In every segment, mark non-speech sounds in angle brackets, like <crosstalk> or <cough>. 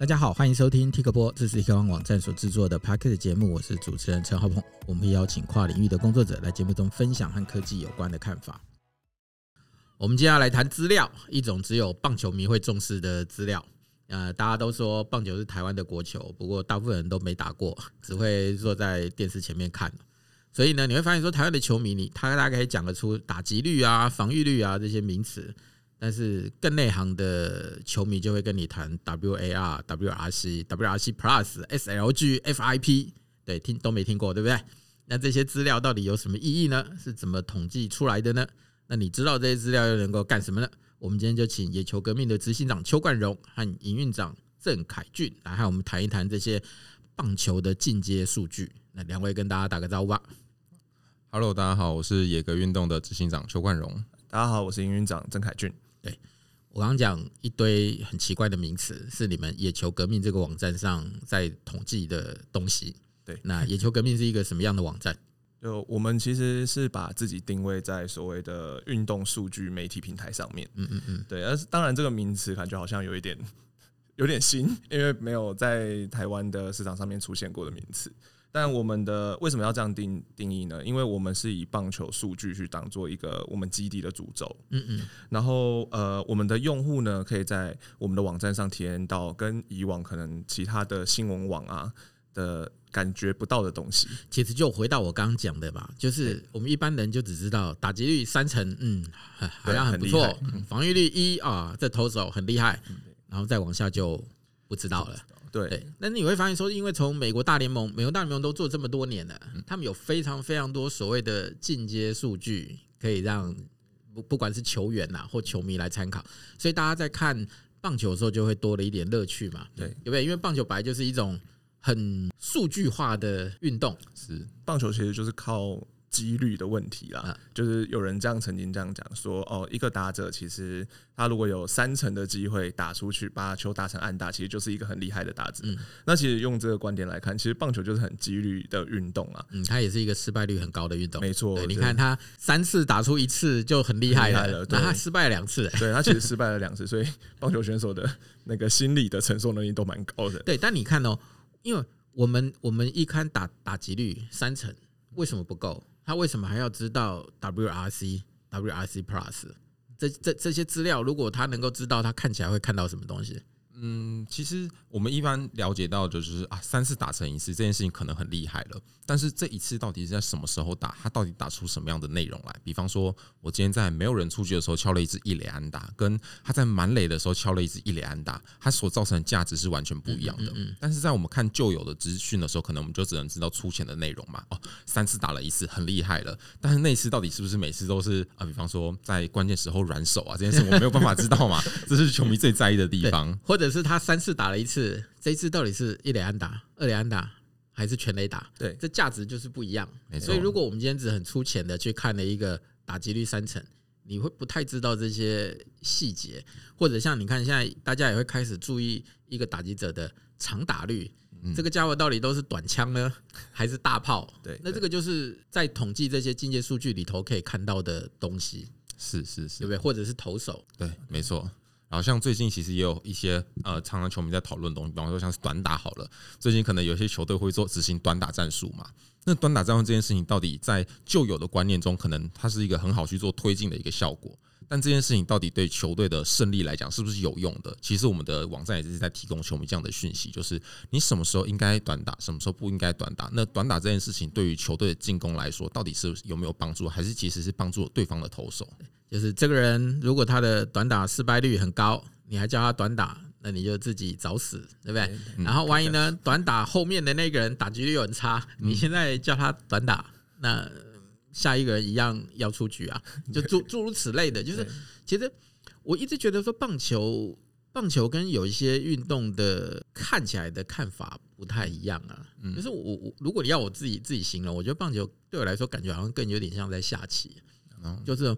大家好，欢迎收听 Tik 播，这是 Tik 网网站所制作的 Podcast 节目，我是主持人陈浩鹏。我们邀请跨领域的工作者来节目中分享和科技有关的看法。我们今天要来谈资料，一种只有棒球迷会重视的资料。呃，大家都说棒球是台湾的国球，不过大部分人都没打过，只会坐在电视前面看。所以呢，你会发现说，台湾的球迷，你他大概可以讲得出打击率啊、防御率啊这些名词。但是更内行的球迷就会跟你谈 WAR、WRC、WRC Plus、SLG、FIP，对，听都没听过，对不对？那这些资料到底有什么意义呢？是怎么统计出来的呢？那你知道这些资料又能够干什么呢？我们今天就请野球革命的执行长邱冠荣和营运长郑凯俊来和我们谈一谈这些棒球的进阶数据。那两位跟大家打个招呼吧。Hello，大家好，我是野格运动的执行长邱冠荣。大家好，我是营运长郑凯俊。对，我刚刚讲一堆很奇怪的名词，是你们野球革命这个网站上在统计的东西。对，那野球革命是一个什么样的网站？就我们其实是把自己定位在所谓的运动数据媒体平台上面。嗯嗯嗯，对。而当然，这个名词感觉好像有一点 <laughs> 有点新，因为没有在台湾的市场上面出现过的名词。但我们的为什么要这样定定义呢？因为我们是以棒球数据去当做一个我们基地的主轴，嗯嗯，然后呃，我们的用户呢，可以在我们的网站上体验到跟以往可能其他的新闻网啊的感觉不到的东西。其实就回到我刚刚讲的吧，就是我们一般人就只知道打击率三成，嗯，好像很不错，防御率一啊，这投手很厉害，然后再往下就不知道了。对，那你会发现说，因为从美国大联盟，美国大联盟都做这么多年了，他们有非常非常多所谓的进阶数据，可以让不不管是球员呐或球迷来参考，所以大家在看棒球的时候就会多了一点乐趣嘛，对，有没有？因为棒球本来就是一种很数据化的运动，是棒球其实就是靠。几率的问题啦，就是有人这样曾经这样讲说，哦，一个打者其实他如果有三成的机会打出去，把球打成安打，其实就是一个很厉害的打者。那其实用这个观点来看，其实棒球就是很几率的运动啊。嗯，它也是一个失败率很高的运动。没错，你看他三次打出一次就很厉害了，那他失败了两次，对他其实失败了两次，所以棒球选手的那个心理的承受能力都蛮高的。对，但你看哦，因为我们我们一看打打击率三成，为什么不够？他为什么还要知道 WRC、WRC Plus 这这这些资料？如果他能够知道，他看起来会看到什么东西？嗯，其实我们一般了解到的就是啊，三次打成一次这件事情可能很厉害了。但是这一次到底是在什么时候打？他到底打出什么样的内容来？比方说，我今天在没有人出局的时候敲了一支一垒安打，跟他在满垒的时候敲了一支一垒安打，他所造成的价值是完全不一样的。但是在我们看旧有的资讯的时候，可能我们就只能知道粗浅的内容嘛。哦，三次打了一次，很厉害了。但是那次到底是不是每次都是啊？比方说在关键时候软手啊，这件事我没有办法知道嘛。<laughs> 这是球迷最在意的地方，或者。可是他三次打了一次，这一次到底是一垒安打、二垒安打还是全垒打？对，这价值就是不一样。没错。所以如果我们今天只很粗浅的去看了一个打击率三成，你会不太知道这些细节，或者像你看现在大家也会开始注意一个打击者的长打率，这个家伙到底都是短枪呢，还是大炮？对，那这个就是在统计这些境界数据里头可以看到的东西。是是是，对不对？或者是投手？对，没错。然后像最近其实也有一些呃，常常球迷在讨论东西，比方说像是短打好了，最近可能有些球队会做执行短打战术嘛。那短打战术这件事情，到底在旧有的观念中，可能它是一个很好去做推进的一个效果。但这件事情到底对球队的胜利来讲是不是有用的？其实我们的网站也是在提供球迷这样的讯息，就是你什么时候应该短打，什么时候不应该短打。那短打这件事情对于球队的进攻来说，到底是有没有帮助，还是其实是帮助对方的投手？就是这个人如果他的短打失败率很高，你还叫他短打，那你就自己找死，对不对？然后万一呢，短打后面的那个人打击率又很差，你现在叫他短打，那。下一个人一样要出局啊，<laughs> 就诸诸如此类的，就是其实我一直觉得说棒球，棒球跟有一些运动的看起来的看法不太一样啊。就是我我如果你要我自己自己形容，我觉得棒球对我来说感觉好像更有点像在下棋，就是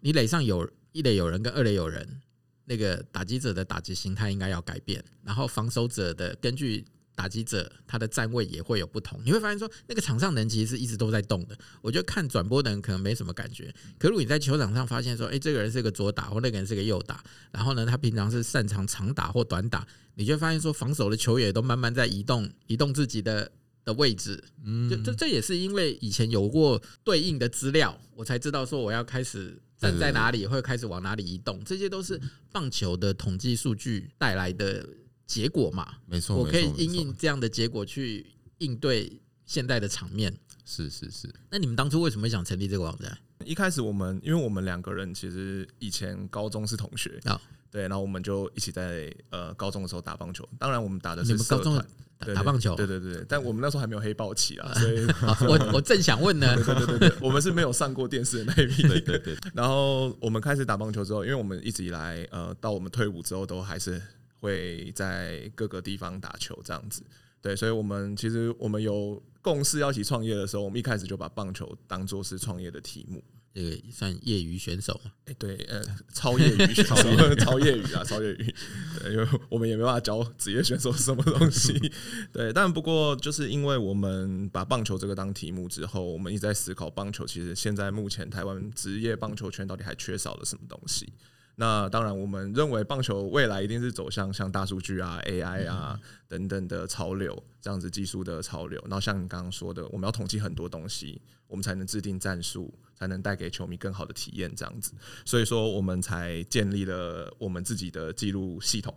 你垒上有一垒有人跟二垒有人，那个打击者的打击形态应该要改变，然后防守者的根据。打击者他的站位也会有不同，你会发现说那个场上的人其实是一直都在动的。我觉得看转播的人可能没什么感觉，可如果你在球场上发现说，哎，这个人是个左打或那个人是个右打，然后呢，他平常是擅长长打或短打，你就会发现说，防守的球员都慢慢在移动，移动自己的的位置。嗯，就这这也是因为以前有过对应的资料，我才知道说我要开始站在哪里，会开始往哪里移动。这些都是棒球的统计数据带来的结果嘛？没错，我可以因应这样的结果去应对现在的场面。是是是。那你们当初为什么想成立这个网站？一开始我们因为我们两个人其实以前高中是同学啊。对，然后我们就一起在呃高中的时候打棒球。当然，我们打的是社团打棒球。对对对，但我们那时候还没有黑豹旗 <laughs> 啊，所以我我正想问呢。对对对对，我们是没有上过电视的那一批。对对对。<laughs> 然后我们开始打棒球之后，因为我们一直以来呃到我们退伍之后都还是会在各个地方打球这样子。对，所以我们其实我们有共识要一起创业的时候，我们一开始就把棒球当做是创业的题目。这个算业余选手嘛？哎，对，呃，<laughs> 超业余选手，超业余啊，超业余。<laughs> 对，因为我们也没办法教职业选手什么东西。对，但不过就是因为我们把棒球这个当题目之后，我们一直在思考棒球，其实现在目前台湾职业棒球圈到底还缺少了什么东西。那当然，我们认为棒球未来一定是走向像大数据啊、AI 啊等等的潮流，这样子技术的潮流。然后像你刚刚说的，我们要统计很多东西，我们才能制定战术，才能带给球迷更好的体验。这样子，所以说我们才建立了我们自己的记录系统。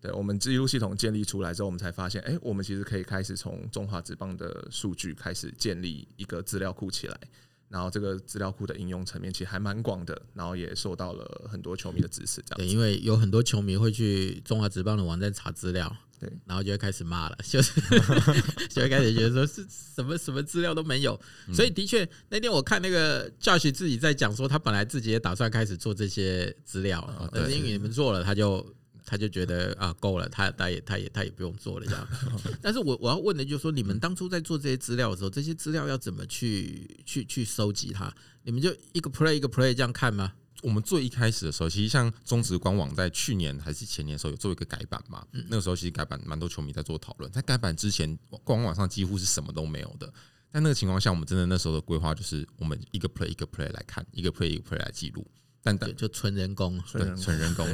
对，我们记录系统建立出来之后，我们才发现，哎，我们其实可以开始从中华职棒的数据开始建立一个资料库起来。然后这个资料库的应用层面其实还蛮广的，然后也受到了很多球迷的支持。这样对，因为有很多球迷会去中华职棒的网站查资料，对，然后就会开始骂了，就是 <laughs> 就会开始觉得说是什么什么资料都没有。所以的确那天我看那个 Josh 自己在讲说，他本来自己也打算开始做这些资料，但是因为你们做了，他就。他就觉得啊够了，他他也他也他也不用做了这样。<laughs> 但是我我要问的就是说，你们当初在做这些资料的时候，这些资料要怎么去去去收集它？你们就一个 play 一个 play 这样看吗？我们最一开始的时候，其实像中职官网在去年还是前年的时候有做一个改版嘛。那个时候其实改版蛮多球迷在做讨论。在改版之前，官网上几乎是什么都没有的。在那个情况下，我们真的那时候的规划就是，我们一个 play 一个 play 来看，一个 play 一个 play 来记录。就纯人工，对，纯人工。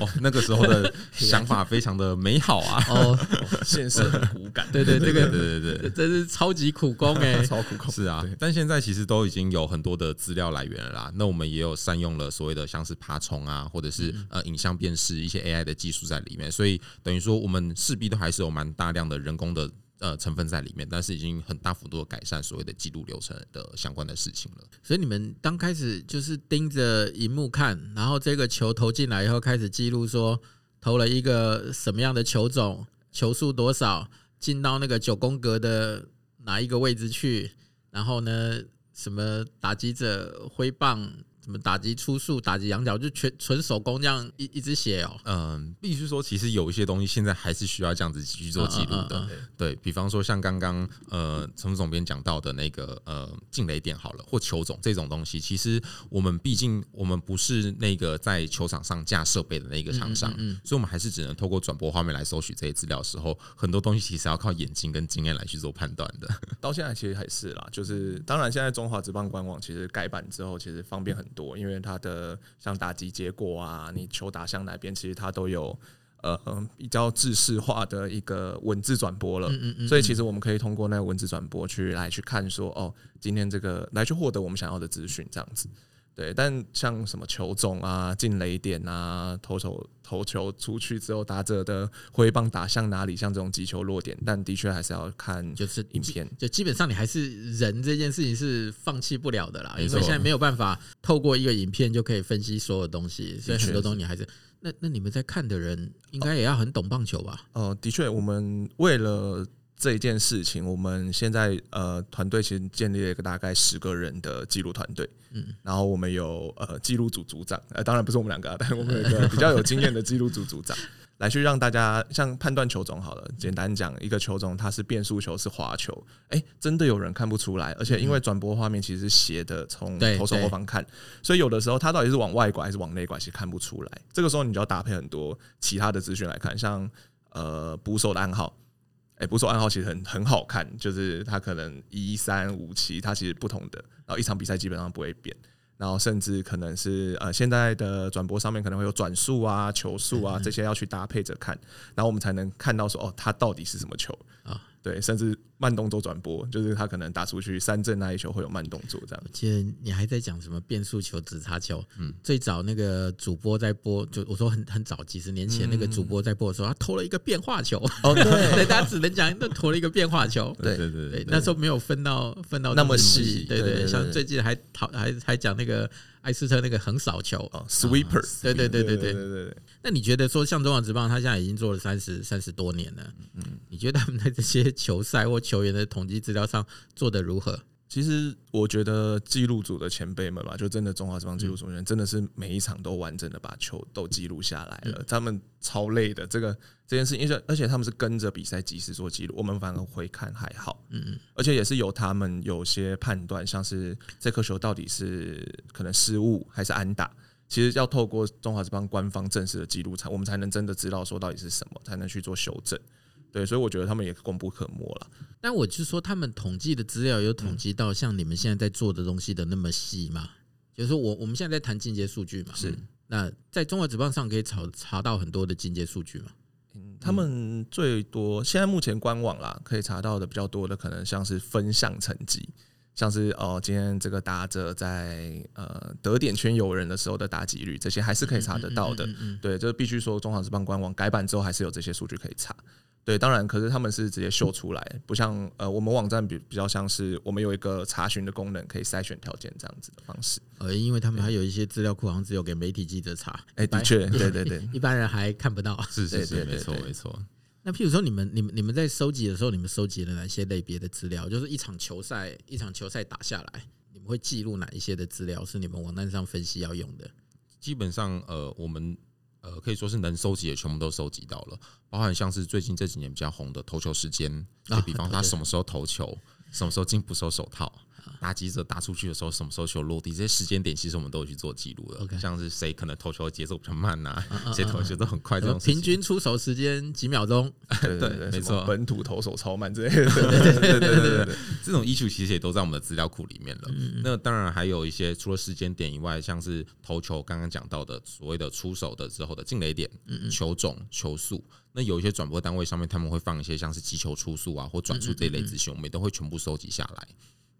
哦，那个时候的想法非常的美好啊！<laughs> 哦，现实很骨感。<laughs> 对对，这个对对对对，这是超级苦工哎，超苦工。是啊，但现在其实都已经有很多的资料来源了啦。那我们也有善用了所谓的像是爬虫啊，或者是呃影像辨识一些 AI 的技术在里面，所以等于说我们势必都还是有蛮大量的人工的。呃，成分在里面，但是已经很大幅度的改善所谓的记录流程的相关的事情了。所以你们刚开始就是盯着荧幕看，然后这个球投进来以后，开始记录说投了一个什么样的球种，球速多少，进到那个九宫格的哪一个位置去，然后呢，什么打击者挥棒。什么打击出速、打击仰角，就全纯手工这样一一直写哦。嗯，必须说，其实有一些东西现在还是需要这样子去做记录的。嗯嗯嗯、对，比方说，像刚刚呃陈总编讲到的那个呃进雷点好了，或球种这种东西，其实我们毕竟我们不是那个在球场上架设备的那个厂商，嗯嗯嗯、所以我们还是只能透过转播画面来搜取这些资料的时候，很多东西其实要靠眼睛跟经验来去做判断的。<laughs> 到现在其实还是啦，就是当然现在中华职棒官网其实改版之后，其实方便很多。多，因为它的像打击结果啊，你球打向哪边，其实它都有呃比较制式化的一个文字转播了。嗯嗯嗯。所以其实我们可以通过那个文字转播去来去看说，哦，今天这个来去获得我们想要的资讯，这样子。对，但像什么球种啊、进雷点啊、投球投球出去之后打者的挥棒打向哪里，像这种击球落点，但的确还是要看就是影片，就基本上你还是人这件事情是放弃不了的啦，因为现在没有办法透过一个影片就可以分析所有东西，所以很多东西还是那那你们在看的人应该也要很懂棒球吧？哦，的确，我们为了。这一件事情，我们现在呃团队其实建立了一个大概十个人的记录团队，嗯，然后我们有呃记录组组长，呃当然不是我们两个，但我们有一个比较有经验的记录组组长，<laughs> 来去让大家像判断球种好了，简单讲一个球种它是变速球是滑球，哎，真的有人看不出来，而且因为转播画面其实是斜的，从投手后方看，所以有的时候它到底是往外拐还是往内拐，其实看不出来。这个时候你就要搭配很多其他的资讯来看，像呃捕手的暗号。哎，不说暗号其实很很好看，就是它可能一三五七，它其实不同的，然后一场比赛基本上不会变。然后甚至可能是呃现在的转播上面可能会有转速啊、球速啊这些要去搭配着看，然后我们才能看到说哦，它到底是什么球啊？对，甚至慢动作转播，就是他可能打出去三振那一球会有慢动作这样。其实你还在讲什么变速球、直插球？嗯，最早那个主播在播，就我说很很早几十年前那个主播在播的时候，他投了一个变化球。哦，<laughs> 对，大家只能讲那投了一个变化球。对对对对，那时候没有分到分到那么细。对对，像最近还讨还还讲那个。艾斯特那个横扫球哦，sweeper，对对对对对对对。那你觉得说像中华职棒，他现在已经做了三十三十多年了，嗯，你觉得他们在这些球赛或球员的统计资料上做的如何？其实我觉得记录组的前辈们吧，就真的中华职棒记录组员，真的是每一场都完整的把球都记录下来了。他们超累的，这个这件事情，而且而且他们是跟着比赛及时做记录，我们反而回看还好。嗯嗯，而且也是由他们有些判断，像是这颗球到底是可能失误还是安打，其实要透过中华职棒官方正式的记录才，我们才能真的知道说到底是什么，才能去做修正。对，所以我觉得他们也功不可没了。但我就说，他们统计的资料有统计到像你们现在在做的东西的那么细吗？就是说我我们现在在谈进阶数据嘛，是那在中华职棒上可以查查到很多的进阶数据嘛？嗯，他们最多现在目前官网啦可以查到的比较多的，可能像是分项成绩，像是哦，今天这个打者在呃得点圈有人的时候的打击率，这些还是可以查得到的。对，就必须说中华职棒官网改版之后，还是有这些数据可以查。对，当然，可是他们是直接秀出来，不像呃，我们网站比比较像是我们有一个查询的功能，可以筛选条件这样子的方式。呃，因为他们还有一些资料库，好像只有给媒体记者查。哎，的确，<laughs> 对对对，一般人还看不到。<laughs> 是是是，没错没错。那譬如说，你们你们你们在收集的时候，你们收集了哪些类别的资料？就是一场球赛，一场球赛打下来，你们会记录哪一些的资料？是你们网站上分析要用的？基本上，呃，我们。呃，可以说是能收集的全部都收集到了，包含像是最近这几年比较红的投球时间，就比方他什么时候投球，什么时候进捕手手套。打击者打出去的时候，什么时候球落地，这些时间点其实我们都有去做记录的。Okay. 像是谁可能投球的节奏比较慢呐、啊，谁、啊、投球都很快，这种平均出手时间几秒钟，对对对，没错，本土投手超慢之类的，对对对对对 <laughs> 这种依据其实也都在我们的资料库里面了。那当然还有一些除了时间点以外，像是投球刚刚讲到的所谓的出手的之后的进垒点、球种、球速，那有一些转播单位上面他们会放一些像是击球出速啊或转速这一类资讯，我们也都会全部收集下来。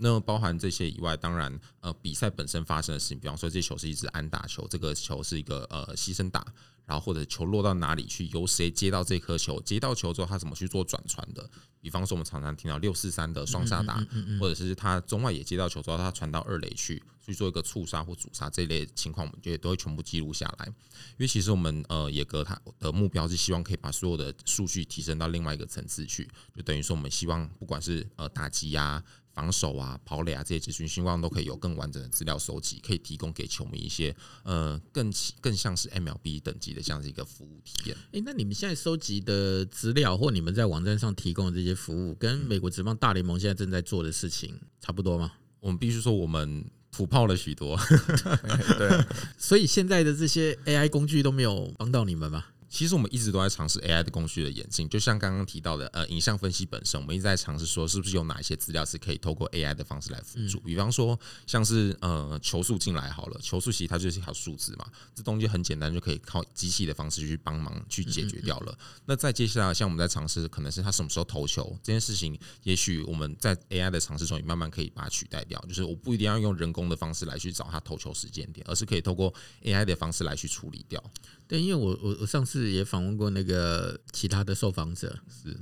那包含这些以外，当然，呃，比赛本身发生的事情，比方说，这球是一支安打球，这个球是一个呃牺牲打，然后或者球落到哪里去，由谁接到这颗球，接到球之后他怎么去做转传的？比方说，我们常常听到六四三的双杀打，或者是他中外也接到球之后，他传到二垒去去做一个触杀或阻杀这一类情况，我们就都会全部记录下来。因为其实我们呃野格他的目标是希望可以把所有的数据提升到另外一个层次去，就等于说我们希望不管是呃打击呀。防守啊、跑垒啊这些资讯，希望都可以有更完整的资料收集，可以提供给球迷一些呃更更像是 MLB 等级的这样子一个服务体验。诶，那你们现在收集的资料，或你们在网站上提供的这些服务，跟美国职棒大联盟现在正在做的事情差不多吗？我们必须说，我们土炮了许多。<laughs> 对，<laughs> 所以现在的这些 AI 工具都没有帮到你们吗？其实我们一直都在尝试 AI 的工具的演进，就像刚刚提到的，呃，影像分析本身，我们一直在尝试说，是不是有哪一些资料是可以透过 AI 的方式来辅助。比方说，像是呃球速进来好了，球速其实它就是一条数字嘛，这东西很简单，就可以靠机器的方式去帮忙去解决掉了。那再接下来，像我们在尝试，可能是他什么时候投球这件事情，也许我们在 AI 的尝试中也慢慢可以把它取代掉，就是我不一定要用人工的方式来去找他投球时间点，而是可以透过 AI 的方式来去处理掉。对，因为我我我上次也访问过那个其他的受访者，是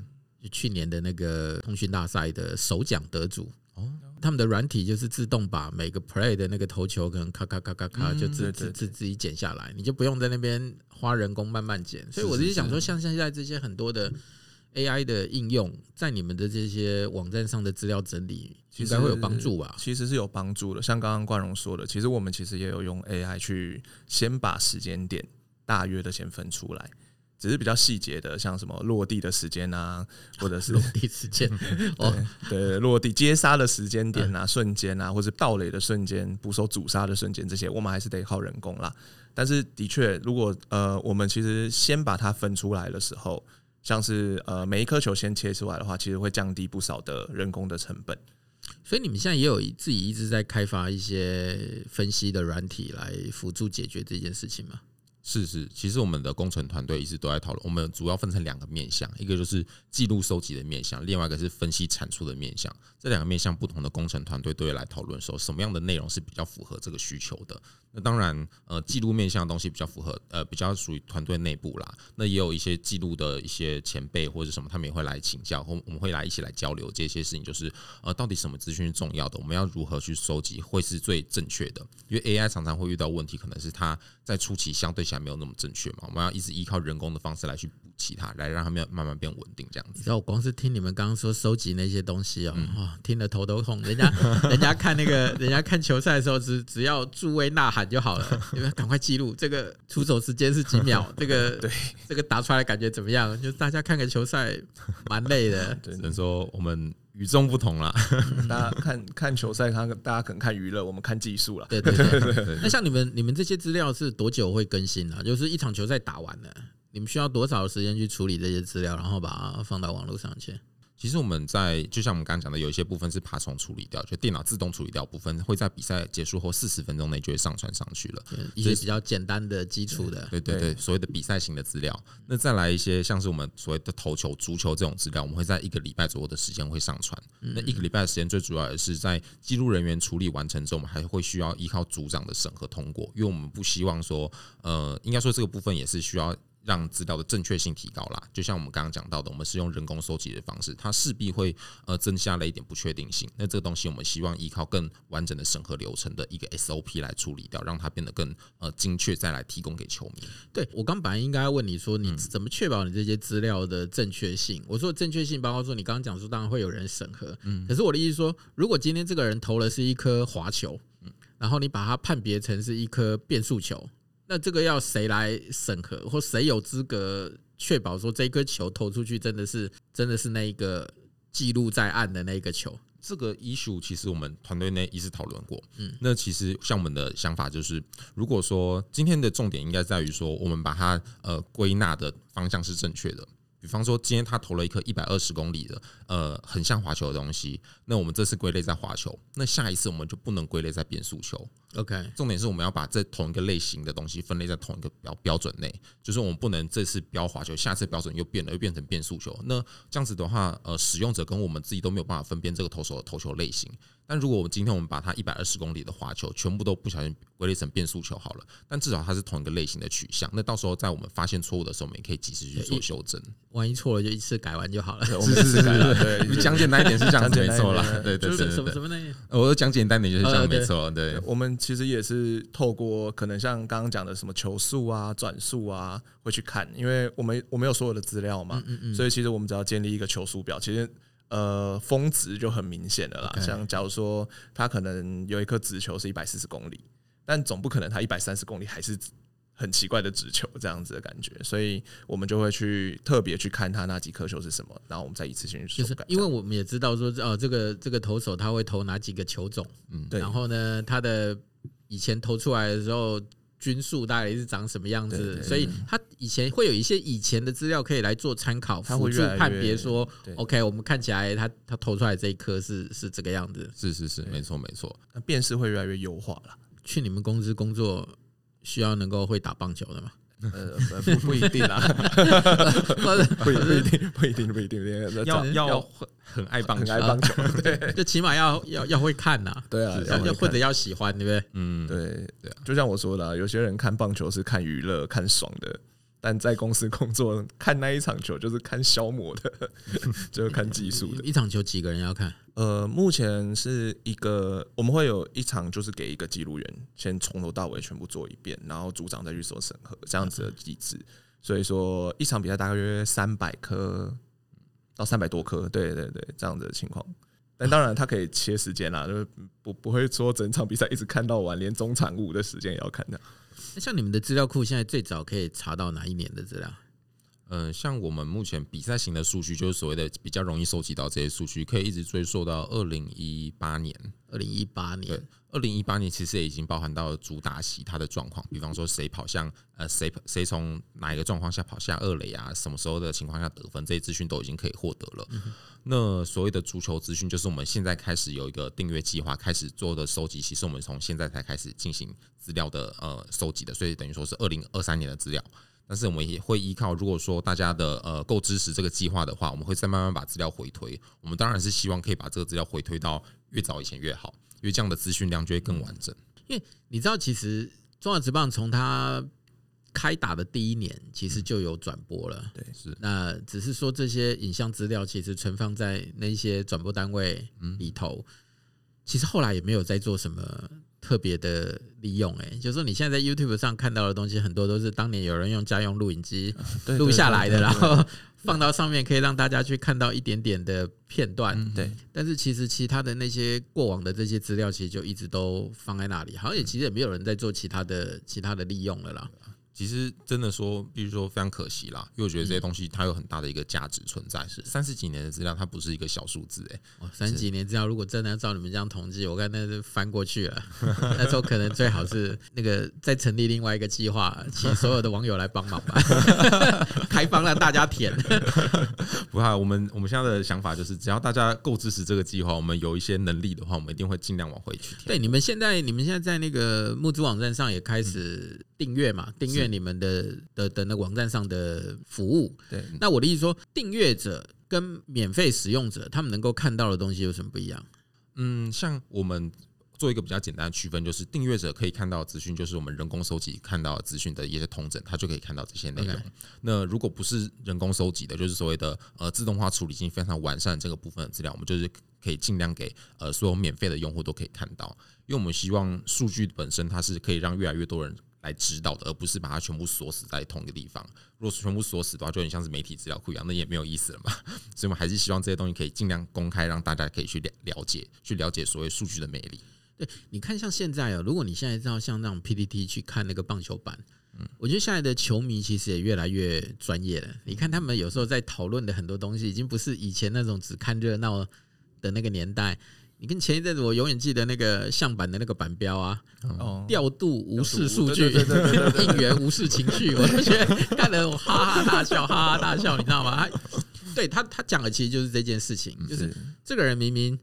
就去年的那个通讯大赛的首奖得主哦，他们的软体就是自动把每个 play 的那个头球可能咔咔咔咔咔就自自自自己剪下来，你就不用在那边花人工慢慢剪。所以我是想说，像现在这些很多的 AI 的应用，在你们的这些网站上的资料整理，应该会有帮助吧？其实是有帮助的。像刚刚冠荣说的，其实我们其实也有用 AI 去先把时间点。大约的先分出来，只是比较细节的，像什么落地的时间啊，<laughs> 或者是落地时间，<laughs> 哦，对，落地接杀的时间点啊，瞬间啊，或者盗垒的瞬间，捕手阻杀的瞬间，这些我们还是得靠人工啦。但是的确，如果呃，我们其实先把它分出来的时候，像是呃，每一颗球先切出来的话，其实会降低不少的人工的成本。所以你们现在也有自己一直在开发一些分析的软体来辅助解决这件事情吗？是是，其实我们的工程团队一直都在讨论。我们主要分成两个面向，一个就是记录收集的面向，另外一个是分析产出的面向。这两个面向不同的工程团队都会来讨论说，什么样的内容是比较符合这个需求的。那当然，呃，记录面向的东西比较符合，呃，比较属于团队内部啦。那也有一些记录的一些前辈或者什么，他们也会来请教，或我们会来一起来交流这些事情。就是呃，到底什么资讯是重要的？我们要如何去收集会是最正确的？因为 AI 常常会遇到问题，可能是它在初期相对起来没有那么正确嘛。我们要一直依靠人工的方式来去补齐它，来让它们慢慢变稳定这样子。然后，我光是听你们刚刚说收集那些东西哦，哇，听得头都痛。人家人家看那个，人家看球赛的时候，只只要助威呐喊就好了。<laughs> 你们赶快记录这个出手时间是几秒，<laughs> 这个对，这个打出来感觉怎么样？就大家看个球赛蛮累的。<laughs> 只能说我们与众不同啦。大家看看球赛，看大家可能看娱乐，我们看技术了。对对对，对。那像你们，你们这些资料是多久会更新啊？就是一场球赛打完了，你们需要多少时间去处理这些资料，然后把它放到网络上去？其实我们在就像我们刚刚讲的，有一些部分是爬虫处理掉，就电脑自动处理掉部分，会在比赛结束后四十分钟内就会上传上去了。一些比较简单的基础的，对对对，所谓的比赛型的资料。那再来一些像是我们所谓的投球、足球这种资料，我们会在一个礼拜左右的时间会上传。那一个礼拜的时间，最主要的是在记录人员处理完成之后，我们还会需要依靠组长的审核通过，因为我们不希望说，呃，应该说这个部分也是需要。让资料的正确性提高啦，就像我们刚刚讲到的，我们是用人工收集的方式，它势必会呃增加了一点不确定性。那这个东西我们希望依靠更完整的审核流程的一个 SOP 来处理掉，让它变得更呃精确，再来提供给球迷。对，我刚本来应该要问你说，你怎么确保你这些资料的正确性？我说正确性包括说你刚刚讲说，当然会有人审核，嗯，可是我的意思说，如果今天这个人投了是一颗滑球，然后你把它判别成是一颗变速球。那这个要谁来审核，或谁有资格确保说这颗球投出去真的是真的是那一个记录在案的那一个球？这个 issue 其实我们团队内一直讨论过。嗯，那其实像我们的想法就是，如果说今天的重点应该在于说，我们把它呃归纳的方向是正确的。比方说，今天他投了一颗一百二十公里的，呃，很像滑球的东西，那我们这次归类在滑球，那下一次我们就不能归类在变速球。OK，重点是我们要把这同一个类型的东西分类在同一个标标准内，就是我们不能这次标滑球，下次标准又变了，又变成变速球。那这样子的话，呃，使用者跟我们自己都没有办法分辨这个投手的投球类型。但如果我们今天我们把它一百二十公里的滑球全部都不小心归类成变速球好了，但至少它是同一个类型的取向。那到时候在我们发现错误的时候，我们也可以及时去做修正。万一错了，就一次改完就好了。我们是改了，对，讲简单一点是这样子没错啦。对对对，什么什么呢？我讲简单点就是这样没错。对，我们其实也是透过可能像刚刚讲的什么球速啊、转速啊，会去看，因为我们我们有所有的资料嘛，所以其实我们只要建立一个球速表，其实。呃，峰值就很明显的啦。Okay. 像假如说他可能有一颗直球是一百四十公里，但总不可能他一百三十公里还是很奇怪的直球这样子的感觉，所以我们就会去特别去看他那几颗球是什么，然后我们再一次性去修改。因为我们也知道说，哦，这个这个投手他会投哪几个球种，嗯，对。然后呢，他的以前投出来的时候。均数大概是长什么样子？所以他以前会有一些以前的资料可以来做参考，辅助判别说，OK，我们看起来他他投出来这一颗是是这个样子，是是是，没错没错，那辨识会越来越优化了。去你们公司工作需要能够会打棒球的吗？呃，不不一定 <laughs> 啦，不不一定，不一定，不一定，要要很爱棒球，很爱棒球，<laughs> 对，就起码要要要会看呐，对啊，要或者要喜欢，对不对？嗯，对对，就像我说的，有些人看棒球是看娱乐、看爽的。但在公司工作，看那一场球就是看消磨的，<laughs> 就是看技术的。一场球几个人要看？呃，目前是一个，我们会有一场就是给一个记录员先从头到尾全部做一遍，然后组长再去做审核，这样子的机制。所以说一场比赛大约三百颗到三百多颗，对对对，这样子的情况。但当然，他可以切时间啦，就是不不会说整场比赛一直看到完，连中场务的时间也要看的。那像你们的资料库现在最早可以查到哪一年的资料？嗯，像我们目前比赛型的数据，就是所谓的比较容易收集到这些数据，可以一直追溯到二零一八年。二零一八年，对二零一八年其实也已经包含到了主打席它的状况，比方说谁跑向呃谁谁从哪一个状况下跑下二垒啊，什么时候的情况下得分，这些资讯都已经可以获得了。嗯、那所谓的足球资讯，就是我们现在开始有一个订阅计划，开始做的收集，其实我们从现在才开始进行资料的呃收集的，所以等于说是二零二三年的资料。但是我们也会依靠，如果说大家的呃够支持这个计划的话，我们会再慢慢把资料回推。我们当然是希望可以把这个资料回推到越早以前越好，因为这样的资讯量就会更完整。因为你知道，其实中华职棒从它开打的第一年，其实就有转播了。对，是。那只是说这些影像资料其实存放在那些转播单位里头，其实后来也没有在做什么。特别的利用，哎，就是说你现在在 YouTube 上看到的东西，很多都是当年有人用家用录影机录下来的，然后放到上面，可以让大家去看到一点点的片段。对，但是其实其他的那些过往的这些资料，其实就一直都放在那里，好像也其实也没有人在做其他的其他的利用了啦。其实真的说，比如说非常可惜啦，因为我觉得这些东西它有很大的一个价值存在。是三十几年的资料，它不是一个小数字哎。哦，三十几年资料，如果真的要照你们这样统计，我看那是翻过去了。<laughs> 那时候可能最好是那个再成立另外一个计划，请所有的网友来帮忙吧，<laughs> 开放让大家填。<laughs> 不怕，我们我们现在的想法就是，只要大家够支持这个计划，我们有一些能力的话，我们一定会尽量往回去填。对，你们现在你们现在在那个募资网站上也开始订阅嘛？订阅。你们的的的那网站上的服务，对，那我的意思说，订阅者跟免费使用者，他们能够看到的东西有什么不一样？嗯，像我们做一个比较简单的区分，就是订阅者可以看到资讯，就是我们人工收集看到资讯的一些通整，他就可以看到这些内容。那如果不是人工收集的，就是所谓的呃自动化处理已经非常完善这个部分的资料，我们就是可以尽量给呃所有免费的用户都可以看到，因为我们希望数据本身它是可以让越来越多人。来指导的，而不是把它全部锁死在同一个地方。如果是全部锁死的话，就很像是媒体资料库一样，那也没有意思了嘛。<laughs> 所以，我们还是希望这些东西可以尽量公开，让大家可以去了了解，去了解所谓数据的魅力。对，你看，像现在哦，如果你现在知道像那种 PPT 去看那个棒球版，嗯，我觉得现在的球迷其实也越来越专业了。你看，他们有时候在讨论的很多东西，已经不是以前那种只看热闹的那个年代。你跟前一阵子，我永远记得那个相板的那个板标啊，调度无视数据，应援无视情绪，<laughs> 我就觉得看得我哈哈大笑，哈哈大笑，你知道吗？他对他他讲的其实就是这件事情，就是这个人明明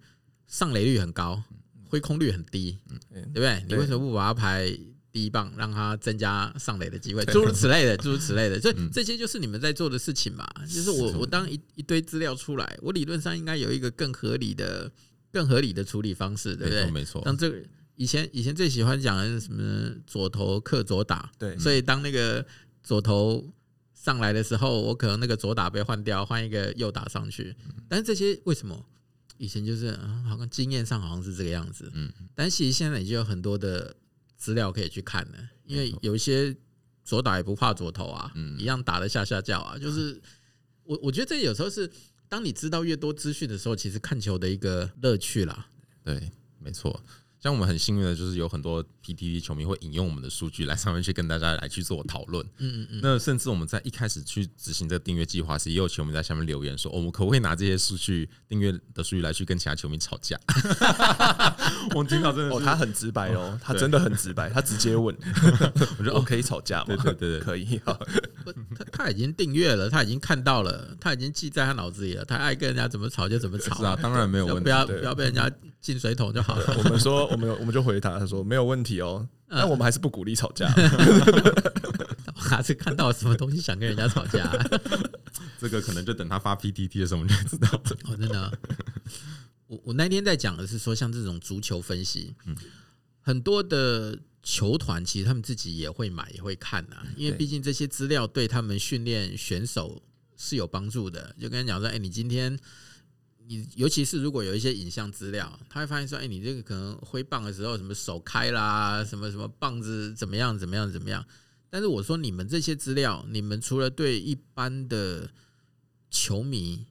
上垒率很高，挥空率很低，对不对？你为什么不把他排第一棒，让他增加上垒的机会？诸如此类的，诸如此类的，所以这些就是你们在做的事情嘛。就是我我当一一堆资料出来，我理论上应该有一个更合理的。更合理的处理方式，对不对？没错，像这个以前以前最喜欢讲的是什么左投克左打，对，所以当那个左投上来的时候，我可能那个左打被换掉，换一个右打上去。但是这些为什么？以前就是啊，好像经验上好像是这个样子，嗯，但其实现在已经有很多的资料可以去看了，因为有一些左打也不怕左投啊，嗯，一样打得下下叫啊，就是我我觉得这有时候是。当你知道越多资讯的时候，其实看球的一个乐趣啦。对，没错。像我们很幸运的，就是有很多 PTT 球迷会引用我们的数据来上面去跟大家来去做讨论。嗯嗯嗯。那甚至我们在一开始去执行这个订阅计划时，也有球迷在下面留言说：“我们可不可以拿这些数据订阅的数据来去跟其他球迷吵架？” <laughs> 我听到真的，哦，他很直白哦，他真的很直白，他直接问，<laughs> <laughs> 我觉得哦，可以吵架吗？对对对对，可以。他他已经订阅了，他已经看到了，他已经记在他脑子里了。他爱跟人家怎么吵就怎么吵。是啊，当然没有问题。不要不要被人家进水桶就好了。我们说。我们我们就回答，他说没有问题哦，但我们还是不鼓励吵架。<laughs> <laughs> 我还是看到什么东西想跟人家吵架？<laughs> 这个可能就等他发 PPT 的时候，我们就知道了。哦，真的。我我那天在讲的是说，像这种足球分析，嗯很多的球团其实他们自己也会买，也会看呐，因为毕竟这些资料对他们训练选手是有帮助的。就跟人讲说，哎，你今天。你尤其是如果有一些影像资料，他会发现说：“哎，你这个可能挥棒的时候，什么手开啦，什么什么棒子怎么样怎么样怎么样。”但是我说，你们这些资料，你们除了对一般的球迷，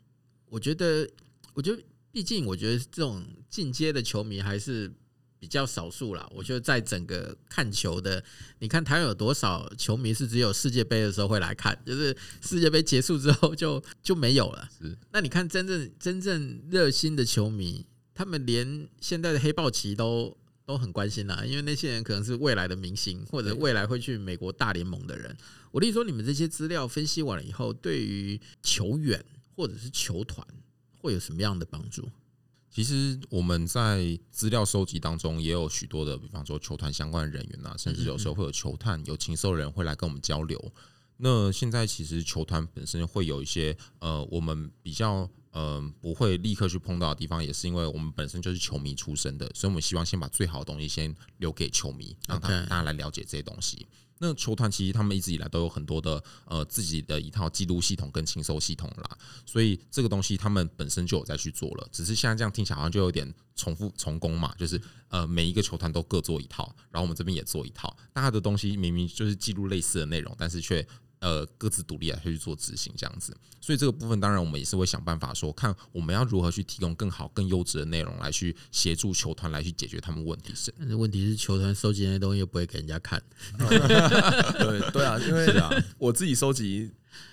我觉得，我觉得，毕竟我觉得这种进阶的球迷还是比较少数啦。我觉得在整个看球的，你看台湾有多少球迷是只有世界杯的时候会来看，就是世界杯结束之后就就没有了。是，那你看真正真正热心的球迷，他们连现在的黑豹旗都都很关心啦，因为那些人可能是未来的明星，或者未来会去美国大联盟的人。我跟你说，你们这些资料分析完了以后，对于球员或者是球团会有什么样的帮助？其实我们在资料收集当中也有许多的，比方说球团相关的人员啊，甚至有时候会有球探、有禽兽人会来跟我们交流。那现在其实球团本身会有一些呃，我们比较呃不会立刻去碰到的地方，也是因为我们本身就是球迷出身的，所以我们希望先把最好的东西先留给球迷，让他大家来了解这些东西。那球团其实他们一直以来都有很多的呃自己的一套记录系统跟清收系统啦，所以这个东西他们本身就有在去做了，只是现在这样听起来好像就有点重复重工嘛，就是呃每一个球团都各做一套，然后我们这边也做一套，大家的东西明明就是记录类似的内容，但是却。呃，各自独立来去做执行这样子，所以这个部分当然我们也是会想办法说，看我们要如何去提供更好、更优质的内容来去协助球团来去解决他们问题是。但是问题是，球团收集那些东西又不会给人家看。<laughs> 对对啊，因为啊，我自己收集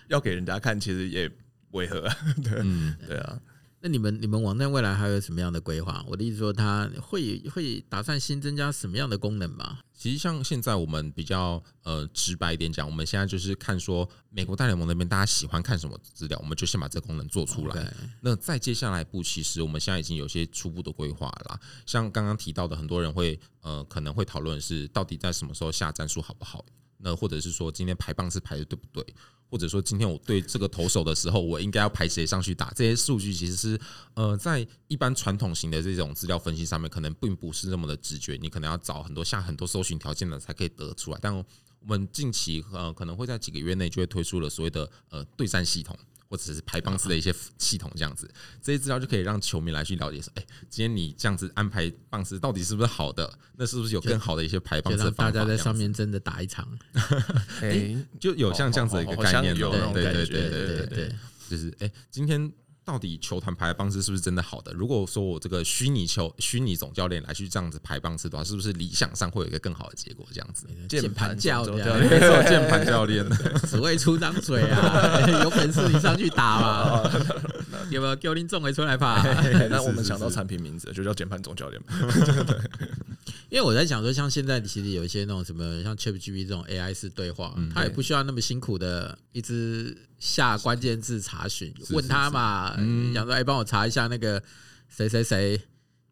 要给人家看，其实也违和。<laughs> 对，嗯，对啊。那你们你们网站未来还有什么样的规划？我的意思说，它会会打算新增加什么样的功能吗？其实像现在我们比较呃直白一点讲，我们现在就是看说美国大联盟那边大家喜欢看什么资料，我们就先把这个功能做出来。那再接下来一步，其实我们现在已经有些初步的规划了。像刚刚提到的，很多人会呃可能会讨论是到底在什么时候下战术好不好？那或者是说今天排棒是排的对不对？或者说今天我对这个投手的时候，我应该要排谁上去打？这些数据其实是呃，在一般传统型的这种资料分析上面，可能并不是那么的直觉，你可能要找很多下很多搜寻条件的才可以得出来。但我们近期呃可能会在几个月内就会推出了所谓的呃对战系统。或者是排棒式的一些系统，这样子，这些资料就可以让球迷来去了解说，哎，今天你这样子安排棒式到底是不是好的？那是不是有更好的一些排棒次的方法？大家在上面真的打一场，<laughs> 哎，就有像这样子的一个概念，对对对对对对对，就是哎，今天。到底球团排的棒次是不是真的好的？如果说我这个虚拟球、虚拟总教练来去这样子排棒次的话，是不是理想上会有一个更好的结果？这样子，键盘教练，键盘教练，<laughs> 只会出张嘴啊！<laughs> 有本事你上去打嘛！<laughs> 有没有教练总会出来吧？那我们想到产品名字就叫键盘总教练。因为我在想说，像现在其实有一些那种什么，像 ChatGPT 这种 AI 式对话，它也不需要那么辛苦的一直下关键字查询，问他嘛，想说哎，帮我查一下那个谁谁谁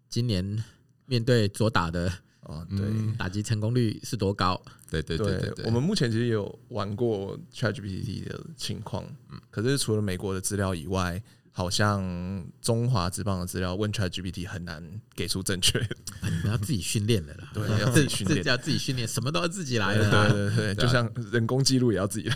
今年面对左打的哦，对，打击成功率是多高？对对对对，我们目前其实也有玩过 ChatGPT 的情况，嗯。可是除了美国的资料以外。好像中华职棒的资料问 ChatGPT 很难给出正确，你们要自己训练的啦。<laughs> 对，要自己训练，要自己训练，什么都要自己来的。对对对，就像人工记录也要自己来。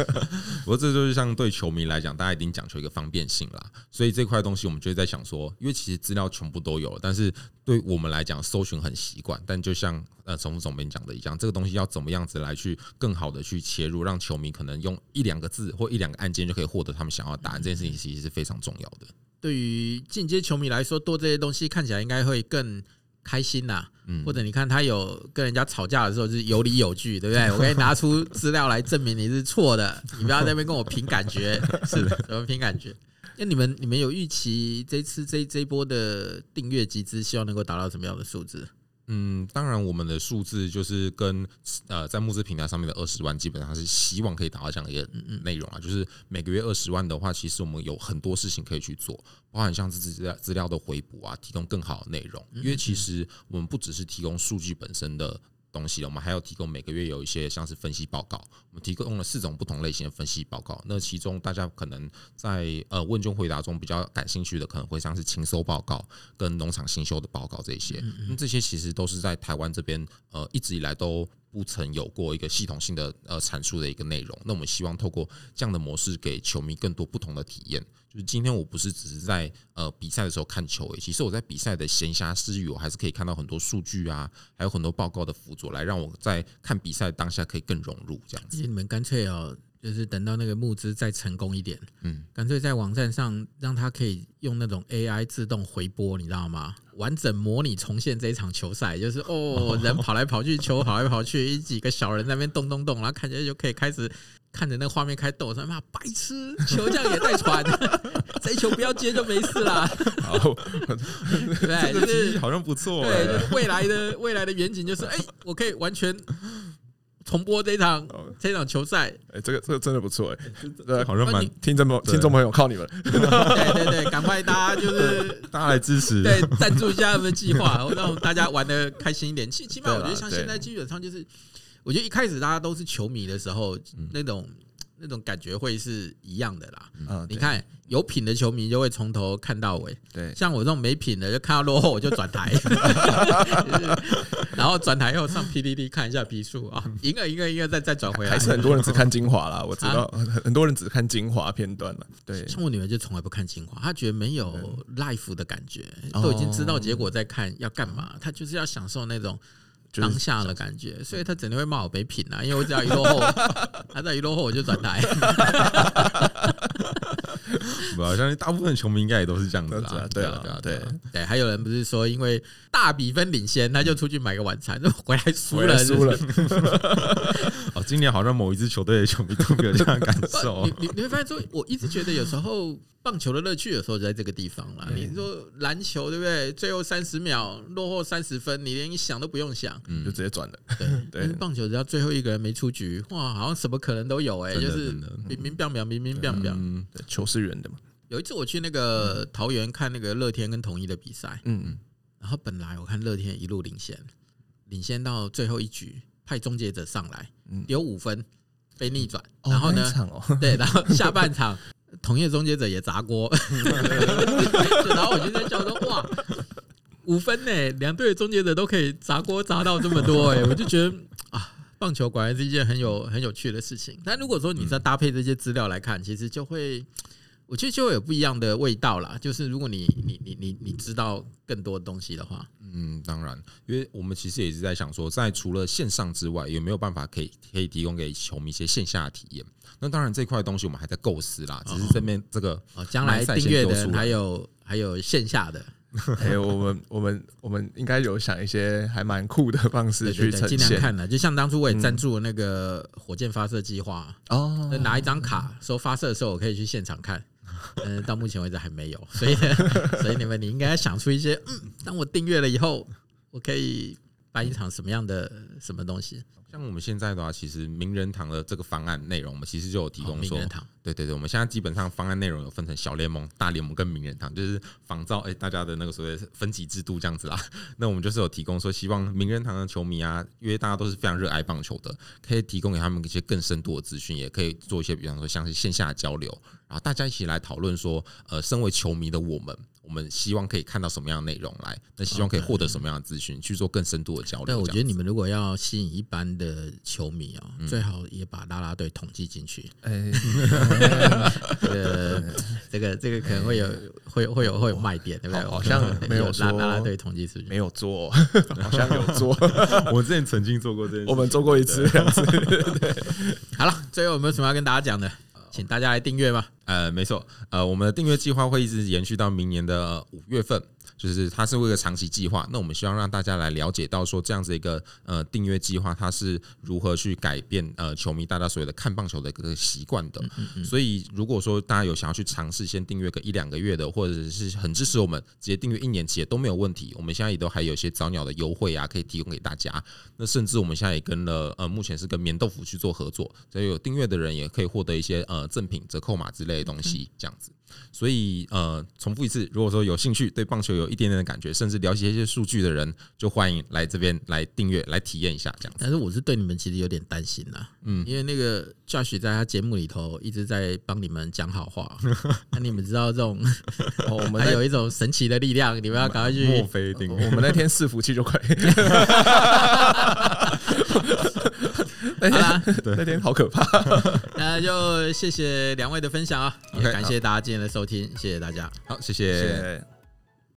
<laughs> 不过这就是像对球迷来讲，大家一定讲求一个方便性啦。所以这块东西我们就在想说，因为其实资料全部都有，但是对我们来讲，搜寻很习惯。但就像呃，总总编讲的一样，这个东西要怎么样子来去更好的去切入，让球迷可能用一两个字或一两个按键就可以获得他们想要的答案。这件事情其实是非常重要的。对于进阶球迷来说，多这些东西看起来应该会更开心呐。嗯，或者你看他有跟人家吵架的时候，就是有理有据，对不对？我可以拿出资料来证明你是错的，你不要在那边跟我凭感觉。<laughs> 是的，怎么凭感觉？那你们你们有预期这次这这一波的订阅集资，希望能够达到什么样的数字？嗯，当然，我们的数字就是跟呃，在募资平台上面的二十万，基本上是希望可以达到这样的一个内容啊。就是每个月二十万的话，其实我们有很多事情可以去做，包含像资料资料的回补啊，提供更好的内容。因为其实我们不只是提供数据本身的。东西，我们还要提供每个月有一些像是分析报告，我们提供了四种不同类型的分析报告。那其中大家可能在呃问卷回答中比较感兴趣的，可能会像是情搜报告跟农场新修的报告这些。那这些其实都是在台湾这边呃一直以来都不曾有过一个系统性的呃阐述的一个内容。那我们希望透过这样的模式，给球迷更多不同的体验。就是今天我不是只是在呃比赛的时候看球诶，其实我在比赛的闲暇之余，我还是可以看到很多数据啊，还有很多报告的辅佐，来让我在看比赛当下可以更融入这样子。你们干脆哦，就是等到那个募资再成功一点，嗯，干脆在网站上让他可以用那种 AI 自动回播，你知道吗？完整模拟重现这一场球赛，就是哦，<laughs> 人跑来跑去，球跑来跑去，几个小人在那边动动动，然后看起来就可以开始看着那个画面开动，说妈白痴，球这样也带传，<laughs> 这一球不要接就没事啦。好，<laughs> 对，就是好像不错，对，就是未来的未来的远景就是，哎，我可以完全。重播这一场这一场球赛，哎，这个这个真的不错哎，对，好像蛮听众朋听众朋友靠你们，<laughs> 对对对，赶快大家就是大家来支持，对，赞助一下他们的计划，让大家玩的开心一点。起起码我觉得像现在基本上就是，我觉得一开始大家都是球迷的时候，那种那种感觉会是一样的啦。嗯，你看有品的球迷就会从头看到尾，对，像我这种没品的，就看到落后我就转台。<laughs> <laughs> 然后转台后上 PDD 看一下比数啊，赢了赢了赢了再再转回来，还是很多人只看精华啦。我知道很很多人只看精华片段了。对，像我女儿就从来不看精华，她觉得没有 life 的感觉，都已经知道结果在看要干嘛，她就是要享受那种当下的感觉，所以他整天会骂我没品啊，因为我只要一落后，<laughs> 他在一落后我就转台。<laughs> 我相信大部分球迷应该也都是这样子啦。对啊，对啊，对对。还有人不是说因为大比分领先，他就出去买个晚餐，回来输了，输了。<laughs> 哦，今年好像某一支球队的球迷都没有这样感受。你你你会发现说，我一直觉得有时候棒球的乐趣有时候就在这个地方啦。你说篮球对不对？最后三十秒落后三十分，你连想都不用想，就直接转了。对对。棒球只要最后一个人没出局，哇，好像什么可能都有哎，就是明明变表，明明变表。球是圆的嘛。有一次我去那个桃园看那个乐天跟统一的比赛，嗯嗯，然后本来我看乐天一路领先，领先到最后一局派终结者上来，有五分被逆转，然后呢，对，然后下半场统一的终结者也砸锅，<laughs> 然后我就在想说，哇，五分呢，两队的终结者都可以砸锅砸到这么多，哎，我就觉得啊，棒球果然是一件很有很有趣的事情。但如果说你在搭配这些资料来看，其实就会。我觉得就会有不一样的味道啦。就是如果你你你你你知道更多东西的话，嗯，当然，因为我们其实也是在想说，在除了线上之外，有没有办法可以可以提供给球迷一些线下的体验？那当然，这块东西我们还在构思啦。只是这边这个哦，将来订阅的还有还有线下的，<laughs> 还有我们我们我们应该有想一些还蛮酷的方式去呈现。尽量看的，就像当初我也赞助了那个火箭发射计划哦，拿一张卡说发射的时候我可以去现场看。嗯，到目前为止还没有，所以 <laughs> 所以你们你应该想出一些，嗯，当我订阅了以后，我可以办一场什么样的什么东西？像我们现在的话，其实名人堂的这个方案内容，我们其实就有提供说，对对对，我们现在基本上方案内容有分成小联盟、大联盟跟名人堂，就是仿照哎大家的那个所谓分级制度这样子啦。<laughs> 那我们就是有提供说，希望名人堂的球迷啊，因为大家都是非常热爱棒球的，可以提供给他们一些更深度的资讯，也可以做一些比方说像是线下交流，然后大家一起来讨论说，呃，身为球迷的我们。我们希望可以看到什么样的内容来？那希望可以获得什么样的资讯，去做更深度的交流。对，我觉得你们如果要吸引一般的球迷啊，最好也把啦啦队统计进去。哎，<laughs> 这个这个这个可能会有会会有会有卖点，对不对？好像没有啦啦队统计出去，没有做，<laughs> 好像有做。<laughs> 我之前曾经做过这件事，我们做过一次两次。好了，最后有没有什么要跟大家讲的？请大家来订阅吧。呃，没错，呃，我们的订阅计划会一直延续到明年的五月份。就是它是为了长期计划，那我们希望让大家来了解到说这样子一个呃订阅计划，它是如何去改变呃球迷大家所有的看棒球的一个习惯的。所以如果说大家有想要去尝试先订阅个一两个月的，或者是很支持我们直接订阅一年期也都没有问题。我们现在也都还有一些早鸟的优惠啊，可以提供给大家。那甚至我们现在也跟了呃目前是跟棉豆腐去做合作，所以有订阅的人也可以获得一些呃赠品折扣码之类的东西，这样子。所以，呃，重复一次，如果说有兴趣对棒球有一点点的感觉，甚至了解一些数据的人，就欢迎来这边来订阅，来体验一下这样。但是我是对你们其实有点担心呐，嗯，因为那个 Josh 在他节目里头一直在帮你们讲好话，<laughs> 那你们知道这种，我们 <laughs> 还有一种神奇的力量，你们要赶快去。<laughs> 我们那天伺服器就快。<laughs> 好啦，那天好可怕。<laughs> 那就谢谢两位的分享啊，也感谢大家今天的收听，谢谢大家。好，谢谢。